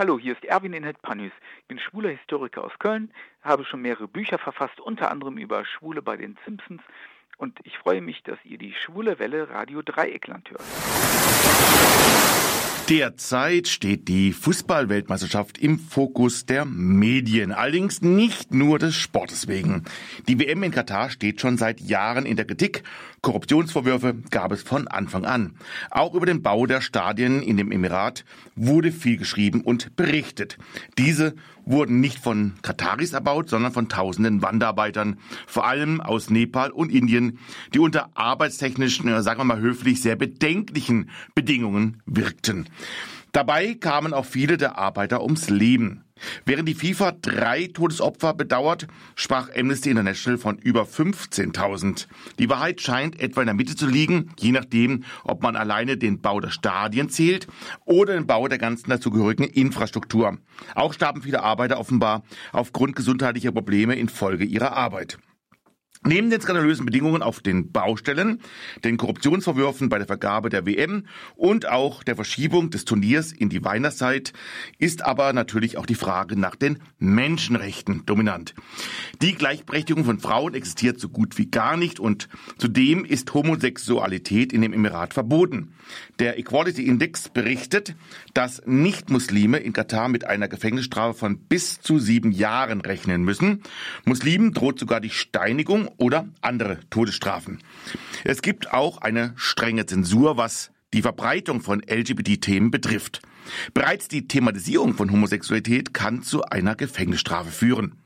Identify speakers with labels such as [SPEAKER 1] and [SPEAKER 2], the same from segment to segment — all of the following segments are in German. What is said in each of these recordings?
[SPEAKER 1] Hallo, hier ist Erwin Inhet Panus. Ich bin schwuler Historiker aus Köln, habe schon mehrere Bücher verfasst, unter anderem über Schwule bei den Simpsons. Und ich freue mich, dass ihr die Schwule Welle Radio Dreieckland hört.
[SPEAKER 2] Derzeit steht die Fußballweltmeisterschaft im Fokus der Medien, allerdings nicht nur des Sportes wegen. Die WM in Katar steht schon seit Jahren in der Kritik. Korruptionsvorwürfe gab es von Anfang an. Auch über den Bau der Stadien in dem Emirat wurde viel geschrieben und berichtet. Diese wurden nicht von Kataris erbaut, sondern von tausenden Wanderarbeitern, vor allem aus Nepal und Indien, die unter arbeitstechnischen, sagen wir mal höflich, sehr bedenklichen Bedingungen wirkten. Dabei kamen auch viele der Arbeiter ums Leben. Während die FIFA drei Todesopfer bedauert, sprach Amnesty International von über 15.000. Die Wahrheit scheint etwa in der Mitte zu liegen, je nachdem, ob man alleine den Bau der Stadien zählt oder den Bau der ganzen dazugehörigen Infrastruktur. Auch starben viele Arbeiter offenbar aufgrund gesundheitlicher Probleme infolge ihrer Arbeit. Neben den skandalösen Bedingungen auf den Baustellen, den Korruptionsvorwürfen bei der Vergabe der WM und auch der Verschiebung des Turniers in die Weihnachtszeit ist aber natürlich auch die Frage nach den Menschenrechten dominant. Die Gleichberechtigung von Frauen existiert so gut wie gar nicht und zudem ist Homosexualität in dem Emirat verboten. Der Equality Index berichtet, dass Nicht-Muslime in Katar mit einer Gefängnisstrafe von bis zu sieben Jahren rechnen müssen. Muslimen droht sogar die Steinigung oder andere Todesstrafen. Es gibt auch eine strenge Zensur, was die Verbreitung von LGBT-Themen betrifft. Bereits die Thematisierung von Homosexualität kann zu einer Gefängnisstrafe führen.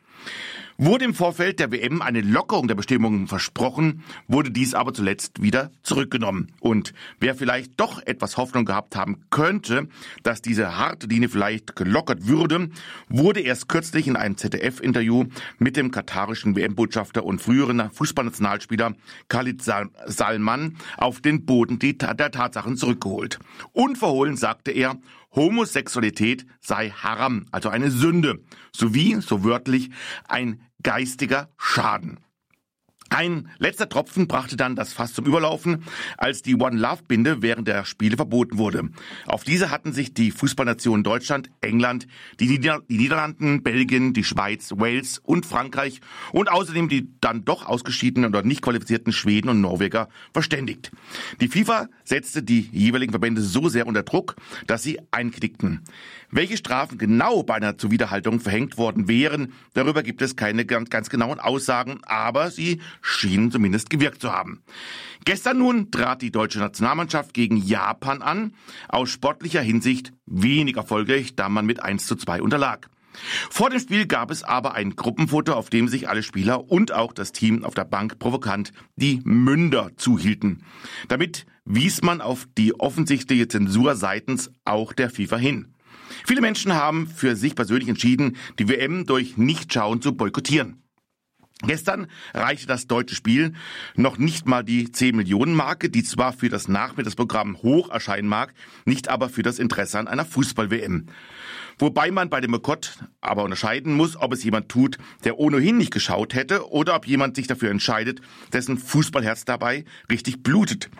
[SPEAKER 2] Wurde im Vorfeld der WM eine Lockerung der Bestimmungen versprochen, wurde dies aber zuletzt wieder zurückgenommen. Und wer vielleicht doch etwas Hoffnung gehabt haben könnte, dass diese harte Linie vielleicht gelockert würde, wurde erst kürzlich in einem ZDF-Interview mit dem katarischen WM-Botschafter und früheren Fußballnationalspieler Khalid Salman auf den Boden der Tatsachen zurückgeholt. Unverhohlen sagte er, Homosexualität sei Haram, also eine Sünde, sowie, so wörtlich, ein geistiger Schaden. Ein letzter Tropfen brachte dann das Fass zum Überlaufen, als die One Love Binde während der Spiele verboten wurde. Auf diese hatten sich die Fußballnationen Deutschland, England, die, Nieder die Niederlanden, Belgien, die Schweiz, Wales und Frankreich und außerdem die dann doch ausgeschiedenen oder nicht qualifizierten Schweden und Norweger verständigt. Die FIFA setzte die jeweiligen Verbände so sehr unter Druck, dass sie einknickten. Welche Strafen genau bei einer Zuwiderhaltung verhängt worden wären, darüber gibt es keine ganz, genauen Aussagen, aber sie schienen zumindest gewirkt zu haben. Gestern nun trat die deutsche Nationalmannschaft gegen Japan an, aus sportlicher Hinsicht wenig erfolgreich, da man mit 1 zu 2 unterlag. Vor dem Spiel gab es aber ein Gruppenfoto, auf dem sich alle Spieler und auch das Team auf der Bank provokant die Münder zuhielten. Damit wies man auf die offensichtliche Zensur seitens auch der FIFA hin. Viele Menschen haben für sich persönlich entschieden, die WM durch Nichtschauen zu boykottieren. Gestern reichte das deutsche Spiel noch nicht mal die 10 Millionen Marke, die zwar für das Nachmittagsprogramm hoch erscheinen mag, nicht aber für das Interesse an einer Fußball-WM. Wobei man bei dem Boykott aber unterscheiden muss, ob es jemand tut, der ohnehin nicht geschaut hätte oder ob jemand sich dafür entscheidet, dessen Fußballherz dabei richtig blutet.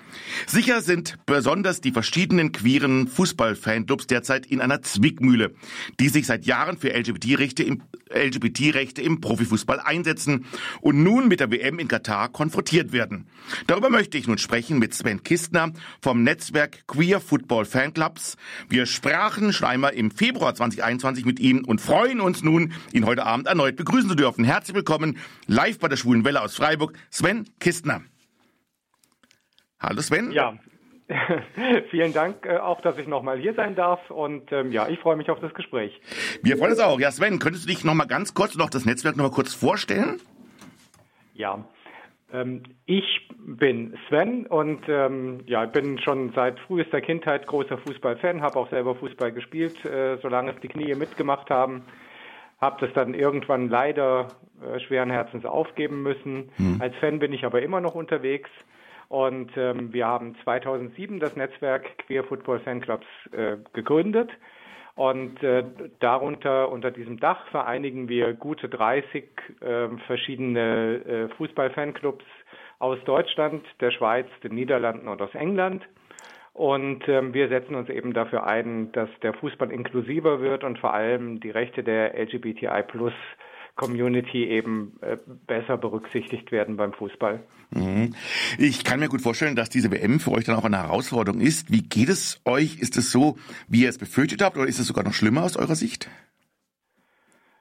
[SPEAKER 2] Sicher sind besonders die verschiedenen queeren Fußballfanclubs derzeit in einer Zwickmühle, die sich seit Jahren für LGBT-Rechte im, LGBT im Profifußball einsetzen und nun mit der WM in Katar konfrontiert werden. Darüber möchte ich nun sprechen mit Sven Kistner vom Netzwerk Queer Football Fanclubs. Wir sprachen schon einmal im Februar 2021 mit ihm und freuen uns nun, ihn heute Abend erneut begrüßen zu dürfen. Herzlich willkommen live bei der Schwulen Welle aus Freiburg, Sven Kistner.
[SPEAKER 3] Hallo Sven. Ja, Vielen Dank äh, auch, dass ich nochmal hier sein darf und ähm, ja, ich freue mich auf das Gespräch.
[SPEAKER 2] Wir freuen uns auch. Ja, Sven, könntest du dich nochmal ganz kurz noch das Netzwerk nochmal kurz vorstellen?
[SPEAKER 3] Ja, ähm, ich bin Sven und ähm, ja, bin schon seit frühester Kindheit großer Fußballfan, habe auch selber Fußball gespielt, äh, solange es die Knie mitgemacht haben. Habe das dann irgendwann leider äh, schweren Herzens aufgeben müssen. Hm. Als Fan bin ich aber immer noch unterwegs. Und ähm, wir haben 2007 das Netzwerk Queer Football Fanclubs äh, gegründet. Und äh, darunter, unter diesem Dach, vereinigen wir gute 30 äh, verschiedene äh, Fußballfanclubs aus Deutschland, der Schweiz, den Niederlanden und aus England. Und ähm, wir setzen uns eben dafür ein, dass der Fußball inklusiver wird und vor allem die Rechte der LGBTI Plus Community eben äh, besser berücksichtigt werden beim Fußball.
[SPEAKER 2] Mhm. Ich kann mir gut vorstellen, dass diese WM für euch dann auch eine Herausforderung ist. Wie geht es euch? Ist es so, wie ihr es befürchtet habt, oder ist es sogar noch schlimmer aus eurer Sicht?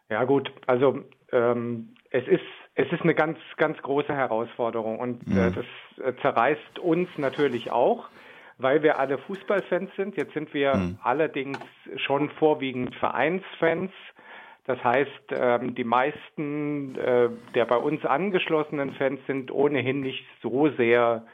[SPEAKER 3] Ja gut, also ähm, es ist es ist eine ganz ganz große Herausforderung und äh, mhm. das äh, zerreißt uns natürlich auch weil wir alle Fußballfans sind. Jetzt sind wir mhm. allerdings schon vorwiegend Vereinsfans. Das heißt, ähm, die meisten äh, der bei uns angeschlossenen Fans sind ohnehin nicht so sehr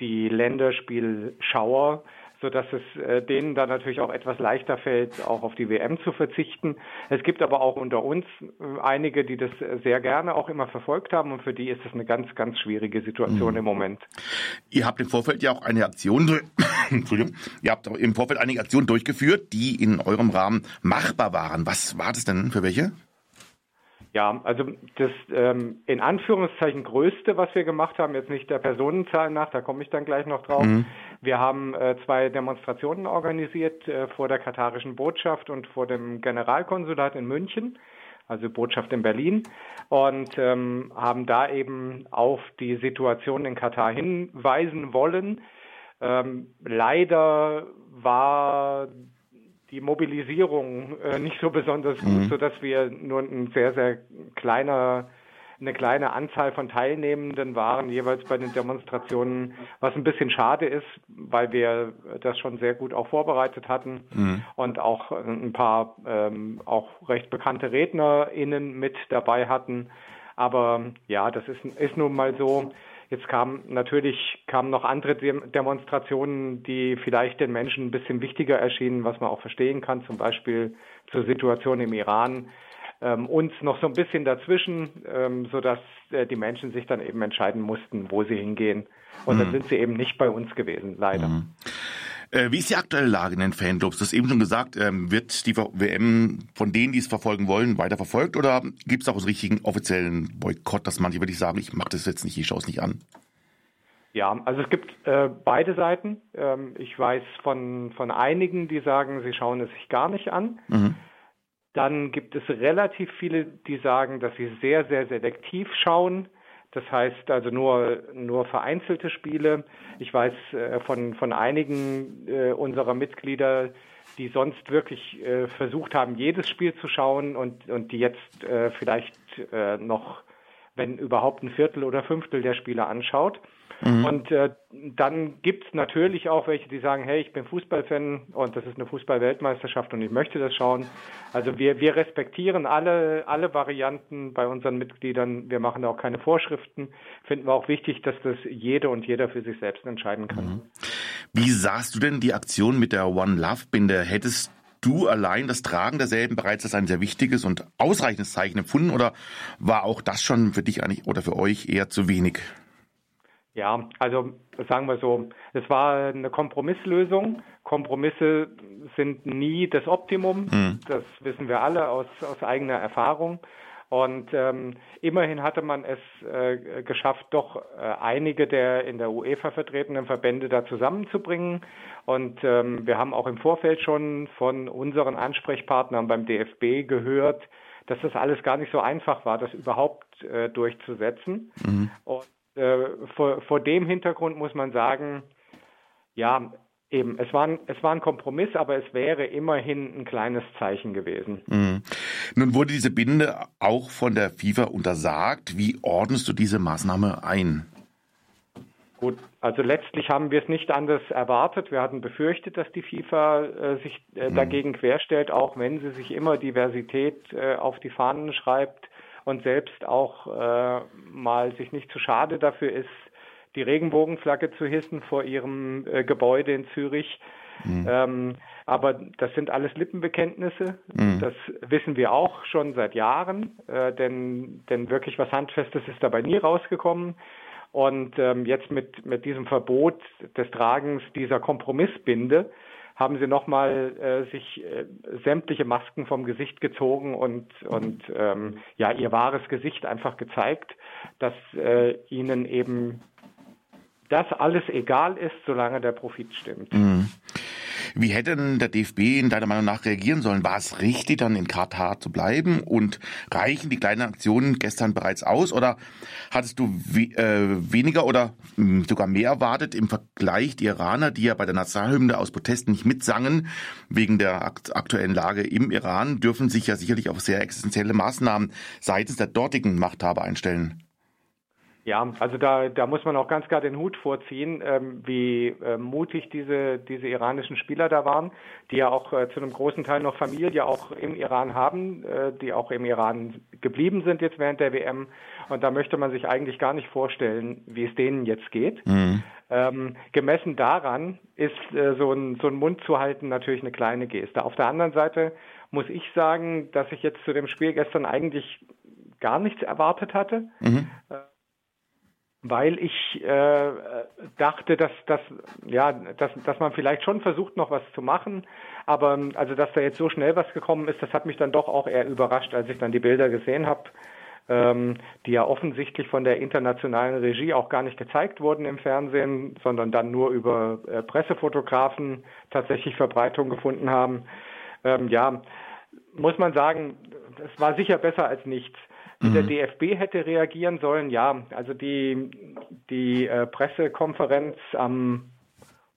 [SPEAKER 3] die Länderspielschauer, sodass es äh, denen dann natürlich auch etwas leichter fällt, auch auf die WM zu verzichten. Es gibt aber auch unter uns äh, einige, die das sehr gerne auch immer verfolgt haben und für die ist es eine ganz, ganz schwierige Situation mhm. im Moment.
[SPEAKER 2] Ihr habt im Vorfeld ja auch eine Aktion, Entschuldigung, ihr habt im Vorfeld einige Aktionen durchgeführt, die in eurem Rahmen machbar waren. Was war das denn für welche?
[SPEAKER 3] Ja, also das ähm, in Anführungszeichen größte, was wir gemacht haben, jetzt nicht der Personenzahl nach, da komme ich dann gleich noch drauf. Mhm. Wir haben äh, zwei Demonstrationen organisiert äh, vor der katarischen Botschaft und vor dem Generalkonsulat in München, also Botschaft in Berlin, und ähm, haben da eben auf die Situation in Katar hinweisen wollen. Ähm, leider war die Mobilisierung äh, nicht so besonders gut, mhm. sodass wir nur ein sehr, sehr kleiner eine kleine Anzahl von Teilnehmenden waren jeweils bei den Demonstrationen, was ein bisschen schade ist, weil wir das schon sehr gut auch vorbereitet hatten mhm. und auch ein paar ähm, auch recht bekannte RednerInnen mit dabei hatten. Aber ja, das ist, ist nun mal so. Jetzt kamen natürlich kamen noch andere Demonstrationen, die vielleicht den Menschen ein bisschen wichtiger erschienen, was man auch verstehen kann, zum Beispiel zur Situation im Iran. Ähm, uns noch so ein bisschen dazwischen, ähm, sodass äh, die Menschen sich dann eben entscheiden mussten, wo sie hingehen. Und mhm. dann sind sie eben nicht bei uns gewesen, leider. Mhm.
[SPEAKER 2] Äh, wie ist die aktuelle Lage in den Fanclubs? Du hast eben schon gesagt, ähm, wird die WM von denen, die es verfolgen wollen, weiter verfolgt oder gibt es auch einen richtigen offiziellen Boykott, dass manche wirklich sagen, ich mache das jetzt nicht, ich schaue es nicht an?
[SPEAKER 3] Ja, also es gibt äh, beide Seiten. Ähm, ich weiß von, von einigen, die sagen, sie schauen es sich gar nicht an. Mhm. Dann gibt es relativ viele, die sagen, dass sie sehr, sehr selektiv schauen. Das heißt also nur, nur vereinzelte Spiele. Ich weiß äh, von, von einigen äh, unserer Mitglieder, die sonst wirklich äh, versucht haben, jedes Spiel zu schauen und, und die jetzt äh, vielleicht äh, noch, wenn überhaupt ein Viertel oder Fünftel der Spiele anschaut. Mhm. Und äh, dann gibt es natürlich auch welche, die sagen, hey, ich bin Fußballfan und das ist eine Fußballweltmeisterschaft und ich möchte das schauen. Also wir, wir respektieren alle, alle Varianten bei unseren Mitgliedern. Wir machen auch keine Vorschriften. Finden wir auch wichtig, dass das jede und jeder für sich selbst entscheiden kann. Mhm.
[SPEAKER 2] Wie sahst du denn die Aktion mit der One Love Binde? Hättest du allein das Tragen derselben bereits als ein sehr wichtiges und ausreichendes Zeichen empfunden oder war auch das schon für dich eigentlich oder für euch eher zu wenig?
[SPEAKER 3] Ja, also sagen wir so, es war eine Kompromisslösung. Kompromisse sind nie das Optimum, mhm. das wissen wir alle aus, aus eigener Erfahrung. Und ähm, immerhin hatte man es äh, geschafft, doch äh, einige der in der UEFA vertretenen Verbände da zusammenzubringen. Und ähm, wir haben auch im Vorfeld schon von unseren Ansprechpartnern beim DFB gehört, dass das alles gar nicht so einfach war, das überhaupt äh, durchzusetzen. Mhm. Und äh, vor, vor dem Hintergrund muss man sagen, ja, eben, es war, ein, es war ein Kompromiss, aber es wäre immerhin ein kleines Zeichen gewesen.
[SPEAKER 2] Mhm. Nun wurde diese Binde auch von der FIFA untersagt. Wie ordnest du diese Maßnahme ein?
[SPEAKER 3] Gut, also letztlich haben wir es nicht anders erwartet. Wir hatten befürchtet, dass die FIFA äh, sich äh, mhm. dagegen querstellt, auch wenn sie sich immer Diversität äh, auf die Fahnen schreibt und selbst auch äh, mal sich nicht zu schade dafür ist, die Regenbogenflagge zu hissen vor ihrem äh, Gebäude in Zürich. Mhm. Ähm, aber das sind alles Lippenbekenntnisse. Mhm. Das wissen wir auch schon seit Jahren, äh, denn, denn wirklich was Handfestes ist dabei nie rausgekommen. Und ähm, jetzt mit, mit diesem Verbot des Tragens dieser Kompromissbinde haben sie nochmal äh, sich äh, sämtliche Masken vom Gesicht gezogen und, und ähm, ja, ihr wahres Gesicht einfach gezeigt, dass äh, ihnen eben das alles egal ist, solange der Profit stimmt. Mhm.
[SPEAKER 2] Wie hätte denn der DFB in deiner Meinung nach reagieren sollen? War es richtig, dann in Katar zu bleiben? Und reichen die kleinen Aktionen gestern bereits aus? Oder hattest du we äh, weniger oder mh, hm, sogar mehr erwartet im Vergleich die Iraner, die ja bei der Nationalhymne aus Protesten nicht mitsangen, wegen der akt aktuellen Lage im Iran, dürfen sich ja sicherlich auf sehr existenzielle Maßnahmen seitens der dortigen Machthaber einstellen.
[SPEAKER 3] Ja, also da, da muss man auch ganz klar den Hut vorziehen, ähm, wie äh, mutig diese, diese iranischen Spieler da waren, die ja auch äh, zu einem großen Teil noch Familie auch im Iran haben, äh, die auch im Iran geblieben sind jetzt während der WM. Und da möchte man sich eigentlich gar nicht vorstellen, wie es denen jetzt geht. Mhm. Ähm, gemessen daran ist äh, so, ein, so ein Mund zu halten natürlich eine kleine Geste. Auf der anderen Seite muss ich sagen, dass ich jetzt zu dem Spiel gestern eigentlich gar nichts erwartet hatte. Mhm. Weil ich äh, dachte, dass, dass, ja, dass, dass man vielleicht schon versucht, noch was zu machen. Aber also, dass da jetzt so schnell was gekommen ist, das hat mich dann doch auch eher überrascht, als ich dann die Bilder gesehen habe, ähm, die ja offensichtlich von der internationalen Regie auch gar nicht gezeigt wurden im Fernsehen, sondern dann nur über äh, Pressefotografen tatsächlich Verbreitung gefunden haben. Ähm, ja, muss man sagen, es war sicher besser als nichts. Wie mhm. der DFB hätte reagieren sollen, ja, also die, die äh, Pressekonferenz am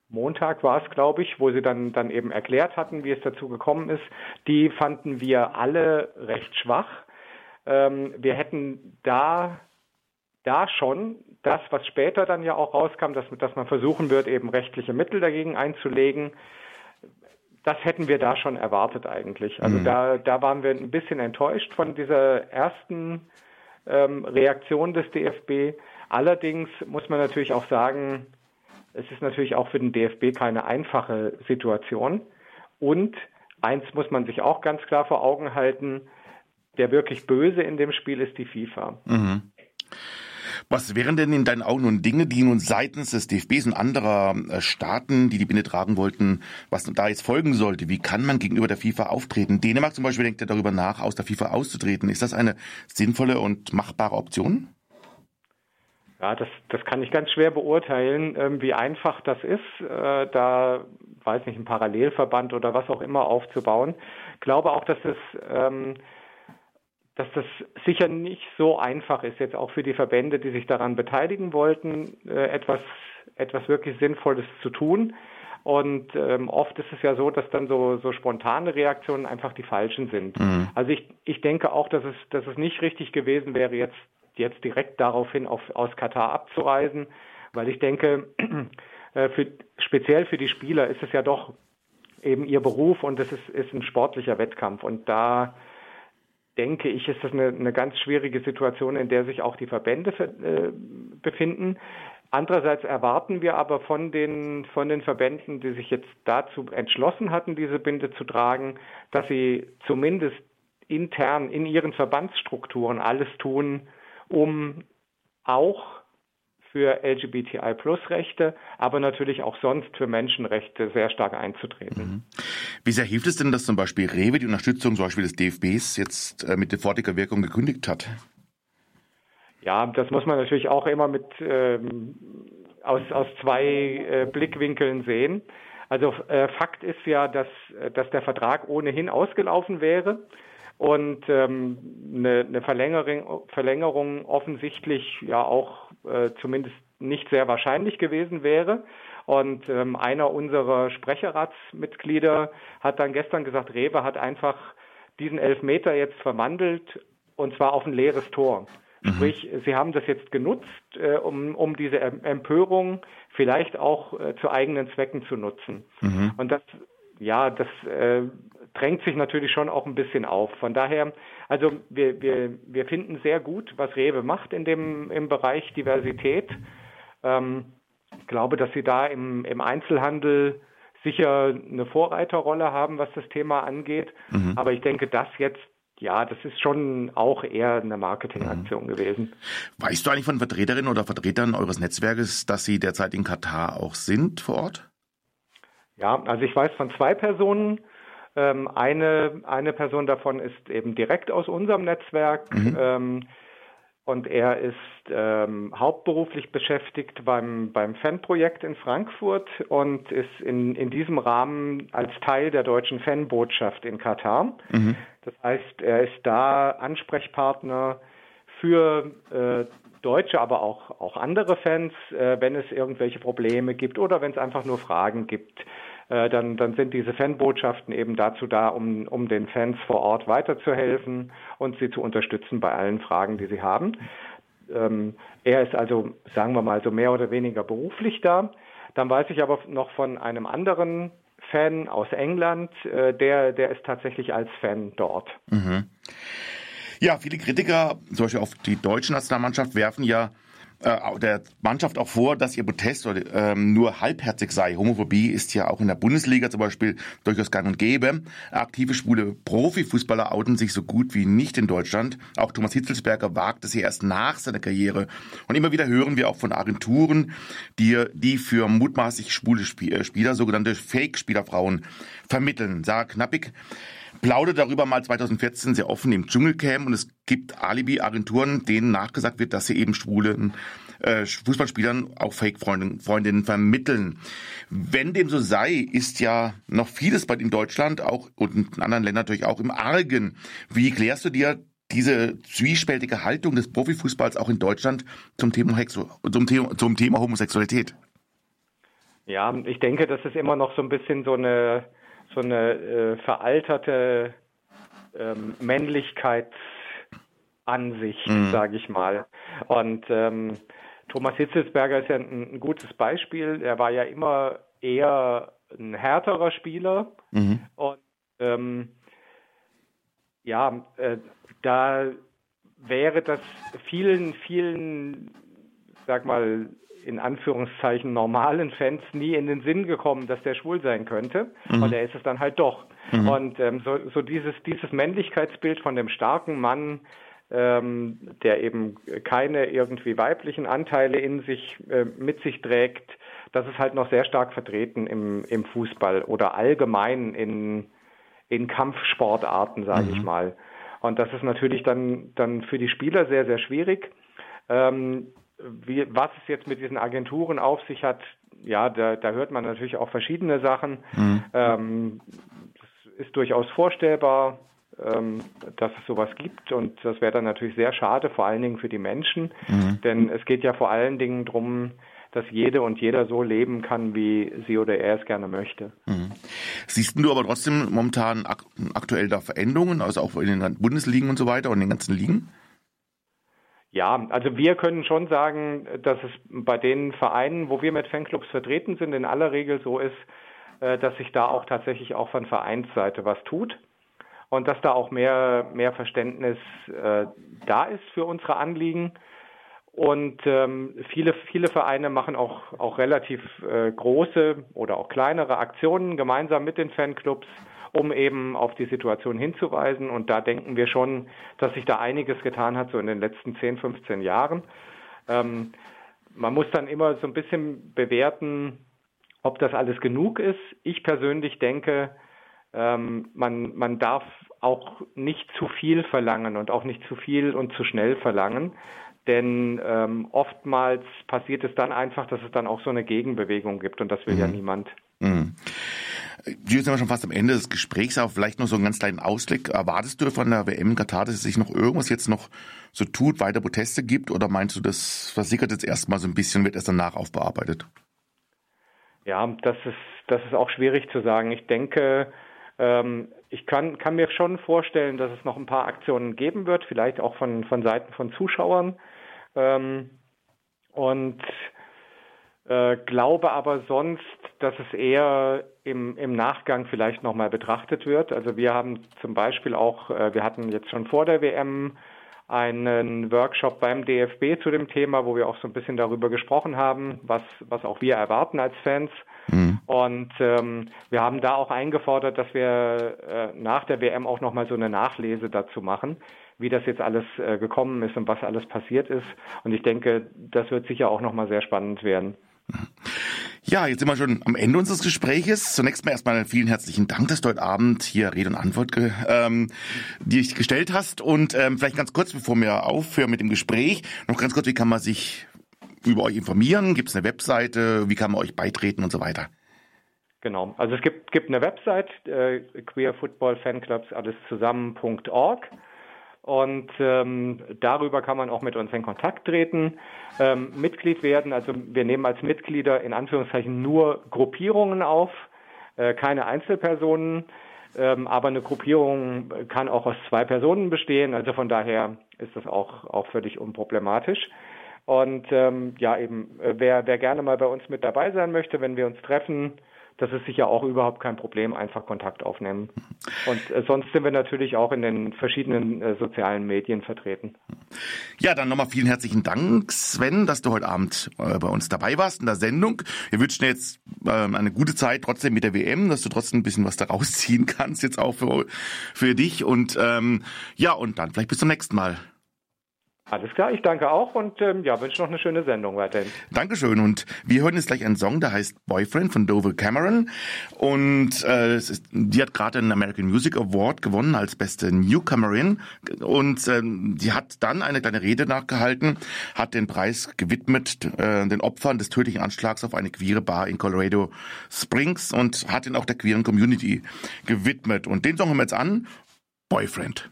[SPEAKER 3] Montag war es, glaube ich, wo sie dann, dann eben erklärt hatten, wie es dazu gekommen ist, die fanden wir alle recht schwach. Ähm, wir hätten da, da schon das, was später dann ja auch rauskam, dass, dass man versuchen wird, eben rechtliche Mittel dagegen einzulegen, das hätten wir da schon erwartet eigentlich. Also mhm. da, da waren wir ein bisschen enttäuscht von dieser ersten ähm, Reaktion des DFB. Allerdings muss man natürlich auch sagen, es ist natürlich auch für den DFB keine einfache Situation. Und eins muss man sich auch ganz klar vor Augen halten, der wirklich Böse in dem Spiel ist die FIFA. Mhm.
[SPEAKER 2] Was wären denn in deinen Augen nun Dinge, die nun seitens des DFBs und anderer äh, Staaten, die die Binde tragen wollten, was da jetzt folgen sollte? Wie kann man gegenüber der FIFA auftreten? Dänemark zum Beispiel denkt ja darüber nach, aus der FIFA auszutreten. Ist das eine sinnvolle und machbare Option?
[SPEAKER 3] Ja, das, das kann ich ganz schwer beurteilen, ähm, wie einfach das ist, äh, da, weiß nicht, einen Parallelverband oder was auch immer aufzubauen. Ich glaube auch, dass es ähm, dass das sicher nicht so einfach ist, jetzt auch für die Verbände, die sich daran beteiligen wollten, äh, etwas, etwas wirklich Sinnvolles zu tun. Und ähm, oft ist es ja so, dass dann so, so spontane Reaktionen einfach die falschen sind. Mhm. Also ich, ich denke auch, dass es, dass es nicht richtig gewesen wäre, jetzt, jetzt direkt daraufhin auf, aus Katar abzureisen, weil ich denke, äh, für, speziell für die Spieler ist es ja doch eben ihr Beruf und es ist, ist ein sportlicher Wettkampf. Und da denke ich, ist das eine, eine ganz schwierige Situation, in der sich auch die Verbände äh, befinden. Andererseits erwarten wir aber von den, von den Verbänden, die sich jetzt dazu entschlossen hatten, diese Binde zu tragen, dass sie zumindest intern in ihren Verbandsstrukturen alles tun, um auch für LGBTI-Plus-Rechte, aber natürlich auch sonst für Menschenrechte sehr stark einzutreten. Mhm.
[SPEAKER 2] Wie sehr hilft es denn, dass zum Beispiel Rewe die Unterstützung zum Beispiel des DFBs jetzt äh, mit sofortiger Wirkung gekündigt hat?
[SPEAKER 3] Ja, das muss man natürlich auch immer mit ähm, aus, aus zwei äh, Blickwinkeln sehen. Also äh, Fakt ist ja, dass, dass der Vertrag ohnehin ausgelaufen wäre und ähm, eine, eine Verlängerung, Verlängerung offensichtlich ja auch äh, zumindest nicht sehr wahrscheinlich gewesen wäre. Und ähm, einer unserer Sprecherratsmitglieder hat dann gestern gesagt, Rewe hat einfach diesen Elfmeter jetzt verwandelt und zwar auf ein leeres Tor. Mhm. Sprich, sie haben das jetzt genutzt, äh, um, um diese Empörung vielleicht auch äh, zu eigenen Zwecken zu nutzen. Mhm. Und das, ja, das äh, drängt sich natürlich schon auch ein bisschen auf. Von daher, also wir, wir, wir finden sehr gut, was Rewe macht in dem im Bereich Diversität. Ähm, ich glaube, dass sie da im, im Einzelhandel sicher eine Vorreiterrolle haben, was das Thema angeht. Mhm. Aber ich denke, das jetzt ja, das ist schon auch eher eine Marketingaktion mhm. gewesen.
[SPEAKER 2] Weißt du eigentlich von Vertreterinnen oder Vertretern eures Netzwerkes, dass sie derzeit in Katar auch sind vor Ort?
[SPEAKER 3] Ja, also ich weiß von zwei Personen, ähm, eine, eine Person davon ist eben direkt aus unserem Netzwerk. Mhm. Ähm, und er ist ähm, hauptberuflich beschäftigt beim, beim Fanprojekt in Frankfurt und ist in, in diesem Rahmen als Teil der deutschen Fanbotschaft in Katar. Mhm. Das heißt, er ist da Ansprechpartner für äh, Deutsche, aber auch, auch andere Fans, äh, wenn es irgendwelche Probleme gibt oder wenn es einfach nur Fragen gibt. Äh, dann, dann sind diese Fanbotschaften eben dazu da, um, um den Fans vor Ort weiterzuhelfen und sie zu unterstützen bei allen Fragen, die sie haben. Ähm, er ist also, sagen wir mal, so mehr oder weniger beruflich da. Dann weiß ich aber noch von einem anderen Fan aus England, äh, der, der ist tatsächlich als Fan dort. Mhm.
[SPEAKER 2] Ja, viele Kritiker, zum Beispiel auf die deutsche Nationalmannschaft, werfen ja äh, der Mannschaft auch vor, dass ihr Protest ähm, nur halbherzig sei. Homophobie ist ja auch in der Bundesliga zum Beispiel durchaus gang und gäbe. Aktive schwule Profifußballer outen sich so gut wie nicht in Deutschland. Auch Thomas Hitzelsberger wagt es ja erst nach seiner Karriere. Und immer wieder hören wir auch von Agenturen, die, die für mutmaßlich schwule äh, Spieler, sogenannte Fake-Spielerfrauen, vermitteln. Sarah Knappig plaudert darüber mal 2014 sehr offen im Dschungelcamp und es gibt Alibi-Agenturen, denen nachgesagt wird, dass sie eben schwulen äh, Fußballspielern auch Fake-Freundinnen vermitteln. Wenn dem so sei, ist ja noch vieles bei in Deutschland auch und in anderen Ländern natürlich auch im Argen. Wie klärst du dir diese zwiespältige Haltung des Profifußballs auch in Deutschland zum Thema, zum Thema, zum Thema Homosexualität?
[SPEAKER 3] Ja, ich denke, das ist immer noch so ein bisschen so eine so eine äh, veralterte ähm, Männlichkeitsansicht, mhm. sage ich mal. Und ähm, Thomas Hitzelsberger ist ja ein, ein, gutes Beispiel. Er war ja immer eher ein härterer Spieler. Mhm. Und ähm, ja, äh, da wäre das vielen, vielen, sag mal, in Anführungszeichen normalen Fans nie in den Sinn gekommen, dass der schwul sein könnte. Mhm. Und er ist es dann halt doch. Mhm. Und ähm, so, so dieses, dieses Männlichkeitsbild von dem starken Mann, ähm, der eben keine irgendwie weiblichen Anteile in sich äh, mit sich trägt, das ist halt noch sehr stark vertreten im, im Fußball oder allgemein in, in Kampfsportarten, sage mhm. ich mal. Und das ist natürlich dann, dann für die Spieler sehr, sehr schwierig. Ähm, wie, was es jetzt mit diesen Agenturen auf sich hat, ja, da, da hört man natürlich auch verschiedene Sachen. Mhm. Ähm, das ist durchaus vorstellbar, ähm, dass es sowas gibt und das wäre dann natürlich sehr schade, vor allen Dingen für die Menschen, mhm. denn es geht ja vor allen Dingen darum, dass jede und jeder so leben kann, wie sie oder er es gerne möchte. Mhm.
[SPEAKER 2] Siehst du aber trotzdem momentan ak aktuell da Veränderungen, also auch in den Bundesligen und so weiter und in den ganzen Ligen?
[SPEAKER 3] Ja, also wir können schon sagen, dass es bei den Vereinen, wo wir mit Fanclubs vertreten sind, in aller Regel so ist, äh, dass sich da auch tatsächlich auch von Vereinsseite was tut und dass da auch mehr, mehr Verständnis äh, da ist für unsere Anliegen. Und ähm, viele, viele Vereine machen auch, auch relativ äh, große oder auch kleinere Aktionen gemeinsam mit den Fanclubs um eben auf die Situation hinzuweisen. Und da denken wir schon, dass sich da einiges getan hat, so in den letzten 10, 15 Jahren. Ähm, man muss dann immer so ein bisschen bewerten, ob das alles genug ist. Ich persönlich denke, ähm, man, man darf auch nicht zu viel verlangen und auch nicht zu viel und zu schnell verlangen. Denn ähm, oftmals passiert es dann einfach, dass es dann auch so eine Gegenbewegung gibt und das will mhm. ja niemand. Mhm.
[SPEAKER 2] Wir sind aber schon fast am Ende des Gesprächs, aber vielleicht noch so einen ganz kleinen Ausblick. Erwartest du von der WM in Katar, dass es sich noch irgendwas jetzt noch so tut, weiter Proteste gibt oder meinst du, das versickert jetzt erstmal so ein bisschen, wird erst danach aufbearbeitet?
[SPEAKER 3] Ja, das ist, das ist auch schwierig zu sagen. Ich denke, ähm, ich kann, kann mir schon vorstellen, dass es noch ein paar Aktionen geben wird, vielleicht auch von, von Seiten von Zuschauern. Ähm, und äh, glaube aber sonst, dass es eher im, im Nachgang vielleicht nochmal betrachtet wird. Also wir haben zum Beispiel auch, äh, wir hatten jetzt schon vor der WM einen Workshop beim DFB zu dem Thema, wo wir auch so ein bisschen darüber gesprochen haben, was, was auch wir erwarten als Fans. Mhm. Und ähm, wir haben da auch eingefordert, dass wir äh, nach der WM auch nochmal so eine Nachlese dazu machen, wie das jetzt alles äh, gekommen ist und was alles passiert ist. Und ich denke, das wird sicher auch nochmal sehr spannend werden.
[SPEAKER 2] Ja, jetzt sind wir schon am Ende unseres Gespräches. Zunächst mal erstmal vielen herzlichen Dank, dass du heute Abend hier Rede und Antwort ge ähm, dich gestellt hast. Und ähm, vielleicht ganz kurz, bevor wir aufhören mit dem Gespräch, noch ganz kurz, wie kann man sich über euch informieren? Gibt es eine Webseite? Wie kann man euch beitreten und so weiter?
[SPEAKER 3] Genau, also es gibt, gibt eine Website, äh, Queer Football Fanclubs, alles zusammen.org. Und ähm, darüber kann man auch mit uns in Kontakt treten, ähm, Mitglied werden. Also wir nehmen als Mitglieder in Anführungszeichen nur Gruppierungen auf, äh, keine Einzelpersonen. Ähm, aber eine Gruppierung kann auch aus zwei Personen bestehen. Also von daher ist das auch, auch völlig unproblematisch. Und ähm, ja, eben, äh, wer, wer gerne mal bei uns mit dabei sein möchte, wenn wir uns treffen, das ist sicher auch überhaupt kein Problem, einfach Kontakt aufnehmen. Und äh, sonst sind wir natürlich auch in den verschiedenen äh, sozialen Medien vertreten.
[SPEAKER 2] Ja, dann nochmal vielen herzlichen Dank, Sven, dass du heute Abend äh, bei uns dabei warst in der Sendung. Wir wünschen dir jetzt ähm, eine gute Zeit trotzdem mit der WM, dass du trotzdem ein bisschen was daraus ziehen kannst, jetzt auch für, für dich. Und ähm, ja, und dann vielleicht bis zum nächsten Mal.
[SPEAKER 3] Alles klar, ich danke auch und ähm, ja, wünsche noch eine schöne Sendung weiterhin.
[SPEAKER 2] Dankeschön und wir hören jetzt gleich einen Song, der heißt Boyfriend von Dover Cameron und äh, ist, die hat gerade den American Music Award gewonnen als beste Newcomerin und äh, die hat dann eine kleine Rede nachgehalten, hat den Preis gewidmet äh, den Opfern des tödlichen Anschlags auf eine queere Bar in Colorado Springs und hat ihn auch der queeren Community gewidmet und den Song hören wir jetzt an, Boyfriend.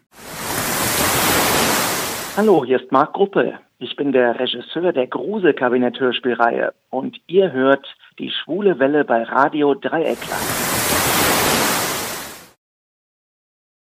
[SPEAKER 4] Hallo, hier ist Marc Gruppe. Ich bin der Regisseur der Grusel-Kabinett-Hörspielreihe und ihr hört die schwule Welle bei Radio Dreieckland.